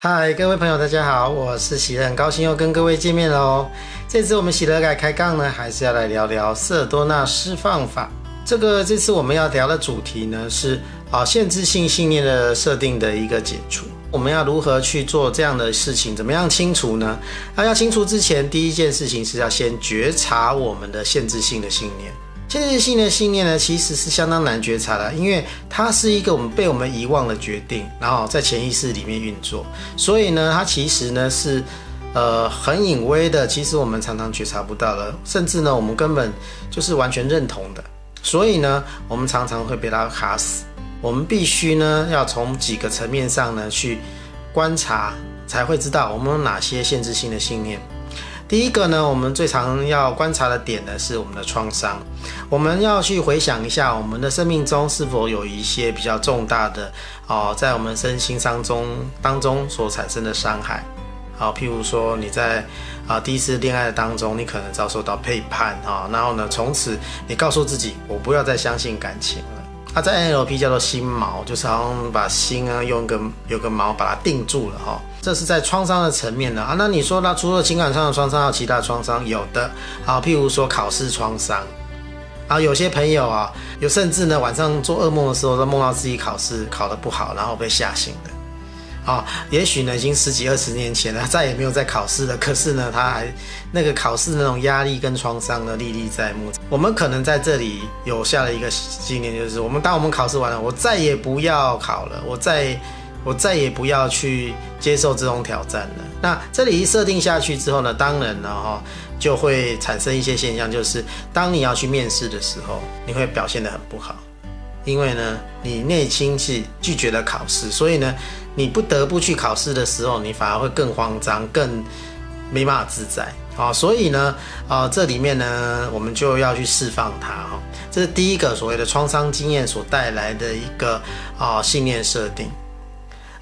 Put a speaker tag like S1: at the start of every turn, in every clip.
S1: 嗨，各位朋友，大家好，我是喜乐，很高兴又跟各位见面喽。这次我们喜乐改开杠呢，还是要来聊聊色多纳释放法。这个这次我们要聊的主题呢是啊限制性信念的设定的一个解除。我们要如何去做这样的事情？怎么样清除呢？那要清除之前，第一件事情是要先觉察我们的限制性的信念。限制性的信念呢，其实是相当难觉察的，因为它是一个我们被我们遗忘的决定，然后在潜意识里面运作，所以呢，它其实呢是呃很隐微的，其实我们常常觉察不到的，甚至呢我们根本就是完全认同的，所以呢我们常常会被它卡死。我们必须呢要从几个层面上呢去观察，才会知道我们有哪些限制性的信念。第一个呢，我们最常要观察的点呢，是我们的创伤。我们要去回想一下，我们的生命中是否有一些比较重大的哦，在我们身心伤中当中所产生的伤害。好，譬如说你在啊第一次恋爱的当中，你可能遭受到背叛啊，然后呢，从此你告诉自己，我不要再相信感情了。它在 NLP 叫做心锚，就是好像把心啊用个有个锚把它定住了哈。这是在创伤的层面的啊。那你说，那除了情感上的创伤，还有其他创伤？有的啊，譬如说考试创伤啊，有些朋友啊，有甚至呢晚上做噩梦的时候，都梦到自己考试考得不好，然后被吓醒的。啊，也许呢已经十几二十年前了，再也没有再考试了。可是呢，他还那个考试那种压力跟创伤呢历历在目。我们可能在这里有下了一个信念，就是我们当我们考试完了，我再也不要考了，我再我再也不要去接受这种挑战了。那这里一设定下去之后呢，当然了哈就会产生一些现象，就是当你要去面试的时候，你会表现得很不好。因为呢，你内心是拒绝了考试，所以呢，你不得不去考试的时候，你反而会更慌张，更没办法自在啊、所以呢，啊、呃，这里面呢，我们就要去释放它哈、这是第一个所谓的创伤经验所带来的一个啊、信念设定。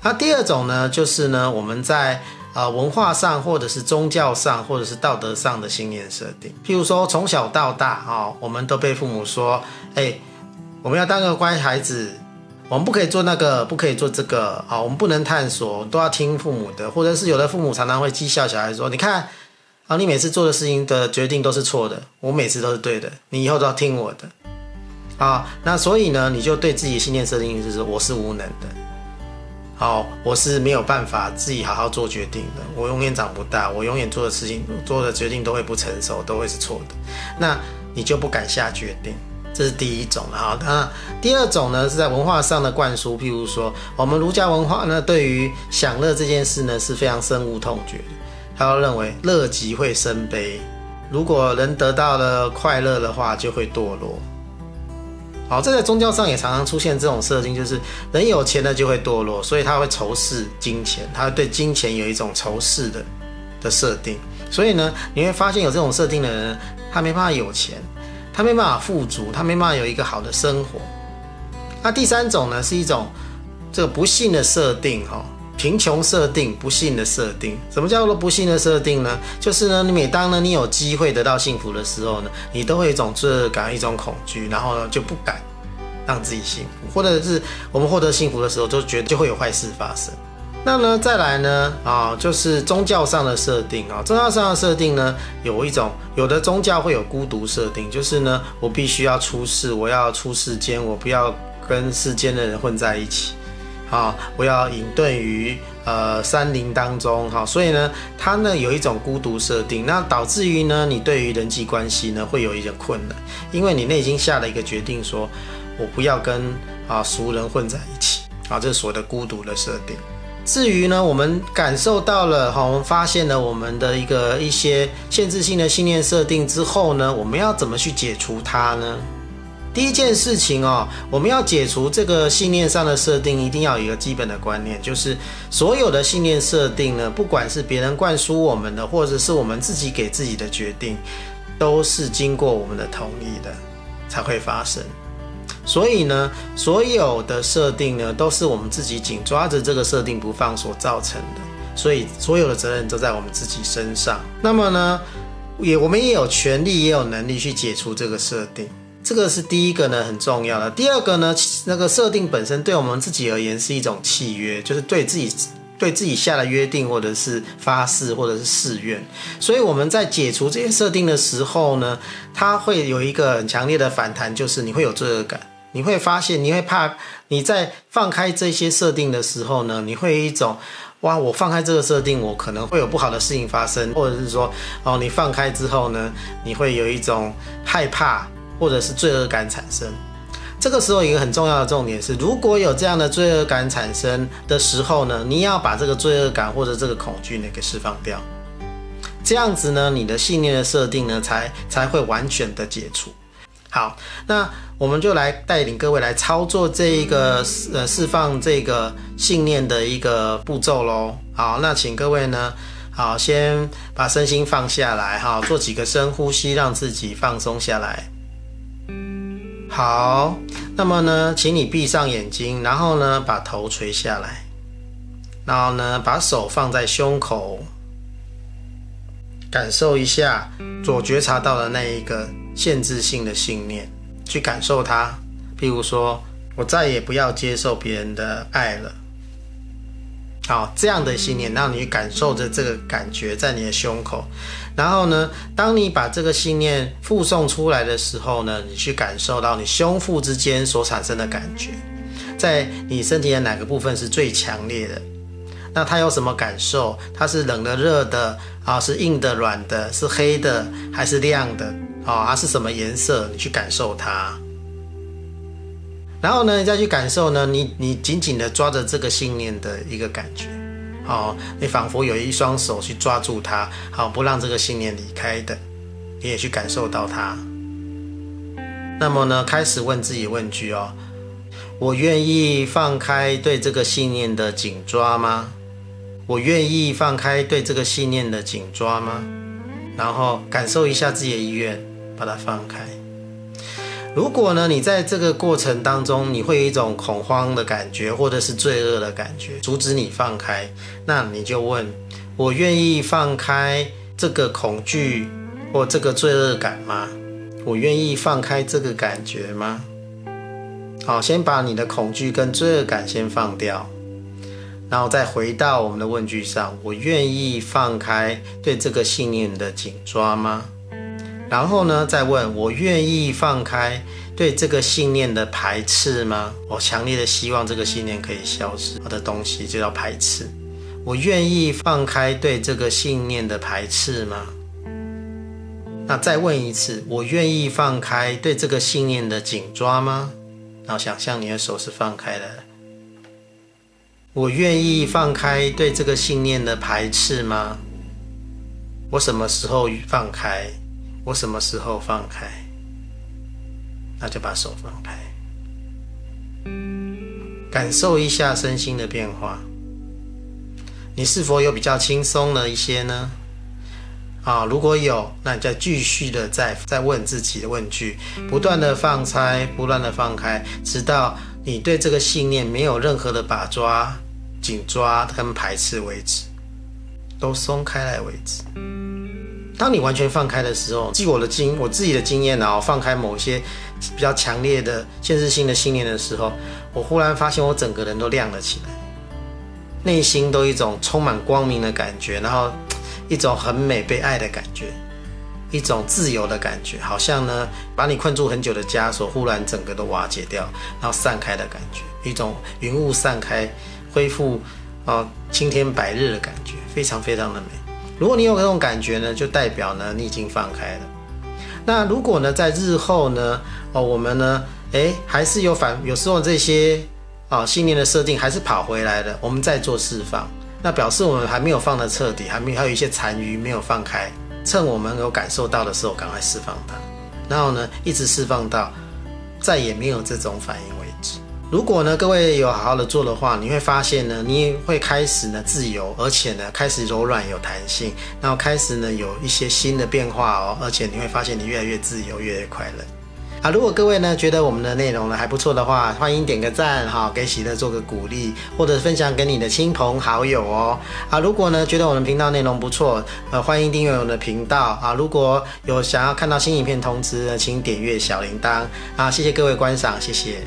S1: 那第二种呢，就是呢，我们在、呃、文化上，或者是宗教上，或者是道德上的信念设定。譬如说，从小到大啊、我们都被父母说，哎。我们要当个乖孩子，我们不可以做那个，不可以做这个啊！我们不能探索，都要听父母的，或者是有的父母常常会讥笑小孩说：“你看啊，你每次做的事情的决定都是错的，我每次都是对的，你以后都要听我的啊！”那所以呢，你就对自己的信念设定就是我是无能的，好，我是没有办法自己好好做决定的，我永远长不大，我永远做的事情、做的决定都会不成熟，都会是错的，那你就不敢下决定。这是第一种哈，那第二种呢，是在文化上的灌输，譬如说我们儒家文化呢，对于享乐这件事呢是非常深恶痛绝的。他要认为乐极会生悲，如果人得到了快乐的话，就会堕落。好，这在宗教上也常常出现这种设定，就是人有钱了就会堕落，所以他会仇视金钱，他会对金钱有一种仇视的的设定。所以呢，你会发现有这种设定的人，他没办法有钱。他没办法富足，他没办法有一个好的生活。那第三种呢，是一种这个不幸的设定，哈，贫穷设定、不幸的设定。什么叫做不幸的设定呢？就是呢，你每当呢你有机会得到幸福的时候呢，你都会有一种罪恶感、一种恐惧，然后呢就不敢让自己幸福，或者是我们获得幸福的时候，就觉得就会有坏事发生。那呢，再来呢，啊，就是宗教上的设定啊，宗教上的设定呢，有一种，有的宗教会有孤独设定，就是呢，我必须要出世，我要出世间，我不要跟世间的人混在一起，啊，我要隐遁于呃山林当中，哈，所以呢，它呢有一种孤独设定，那导致于呢，你对于人际关系呢会有一点困难，因为你内心下了一个决定说，我不要跟啊俗人混在一起，啊，这是所谓的孤独的设定。至于呢，我们感受到了哈，我们发现了我们的一个一些限制性的信念设定之后呢，我们要怎么去解除它呢？第一件事情哦，我们要解除这个信念上的设定，一定要有一个基本的观念，就是所有的信念设定呢，不管是别人灌输我们的，或者是我们自己给自己的决定，都是经过我们的同意的才会发生。所以呢，所有的设定呢，都是我们自己紧抓着这个设定不放所造成的。所以，所有的责任都在我们自己身上。那么呢，也我们也有权利，也有能力去解除这个设定。这个是第一个呢，很重要的。第二个呢，那个设定本身对我们自己而言是一种契约，就是对自己对自己下了约定，或者是发誓，或者是誓愿。所以我们在解除这些设定的时候呢，它会有一个很强烈的反弹，就是你会有罪恶感，你会发现，你会怕你在放开这些设定的时候呢，你会有一种。哇！我放开这个设定，我可能会有不好的事情发生，或者是说，哦，你放开之后呢，你会有一种害怕或者是罪恶感产生。这个时候，一个很重要的重点是，如果有这样的罪恶感产生的时候呢，你要把这个罪恶感或者这个恐惧呢给释放掉，这样子呢，你的信念的设定呢才才会完全的解除。好，那我们就来带领各位来操作这一个呃释放这个信念的一个步骤喽。好，那请各位呢，好，先把身心放下来，哈，做几个深呼吸，让自己放松下来。好，那么呢，请你闭上眼睛，然后呢，把头垂下来，然后呢，把手放在胸口，感受一下所觉察到的那一个。限制性的信念，去感受它。譬如说，我再也不要接受别人的爱了。好，这样的信念，让你感受着这个感觉在你的胸口。然后呢，当你把这个信念附送出来的时候呢，你去感受到你胸腹之间所产生的感觉，在你身体的哪个部分是最强烈的？那它有什么感受？它是冷的、热的啊？是硬的、软的？是黑的还是亮的？哦，它是什么颜色？你去感受它，然后呢，你再去感受呢，你你紧紧的抓着这个信念的一个感觉，哦，你仿佛有一双手去抓住它，好，不让这个信念离开的，你也去感受到它。那么呢，开始问自己问句哦，我愿意放开对这个信念的紧抓吗？我愿意放开对这个信念的紧抓吗？然后感受一下自己的意愿。把它放开。如果呢，你在这个过程当中，你会有一种恐慌的感觉，或者是罪恶的感觉，阻止你放开，那你就问：我愿意放开这个恐惧或这个罪恶感吗？我愿意放开这个感觉吗？好，先把你的恐惧跟罪恶感先放掉，然后再回到我们的问句上：我愿意放开对这个信念的紧抓吗？然后呢，再问我愿意放开对这个信念的排斥吗？我强烈的希望这个信念可以消失。我的东西就叫排斥。我愿意放开对这个信念的排斥吗？那再问一次，我愿意放开对这个信念的紧抓吗？然后想象你的手是放开的。我愿意放开对这个信念的排斥吗？我什么时候放开？我什么时候放开？那就把手放开，感受一下身心的变化。你是否有比较轻松了一些呢？啊，如果有，那你再继续的再再问自己的问句，不断的放开，不断的放开，直到你对这个信念没有任何的把抓、紧抓跟排斥为止，都松开来为止。当你完全放开的时候，据我的经我自己的经验然后，放开某些比较强烈的限制性的信念的时候，我忽然发现我整个人都亮了起来，内心都一种充满光明的感觉，然后一种很美被爱的感觉，一种自由的感觉，好像呢把你困住很久的枷锁忽然整个都瓦解掉，然后散开的感觉，一种云雾散开，恢复啊青天白日的感觉，非常非常的美。如果你有这种感觉呢，就代表呢你已经放开了。那如果呢在日后呢，哦我们呢，诶还是有反，有时候这些啊、信念的设定还是跑回来的，我们再做释放，那表示我们还没有放的彻底，还没有还有一些残余没有放开，趁我们有感受到的时候赶快释放它，然后呢一直释放到再也没有这种反应。如果呢，各位有好好的做的话，你会发现呢，你会开始呢自由，而且呢开始柔软有弹性，然后开始呢有一些新的变化哦，而且你会发现你越来越自由，越来越快乐。啊，如果各位呢觉得我们的内容呢还不错的话，欢迎点个赞哈，给喜乐做个鼓励，或者分享给你的亲朋好友哦。啊，如果呢觉得我们频道内容不错，呃，欢迎订阅我们的频道啊。如果有想要看到新影片通知呢，请点阅小铃铛啊。谢谢各位观赏，谢谢。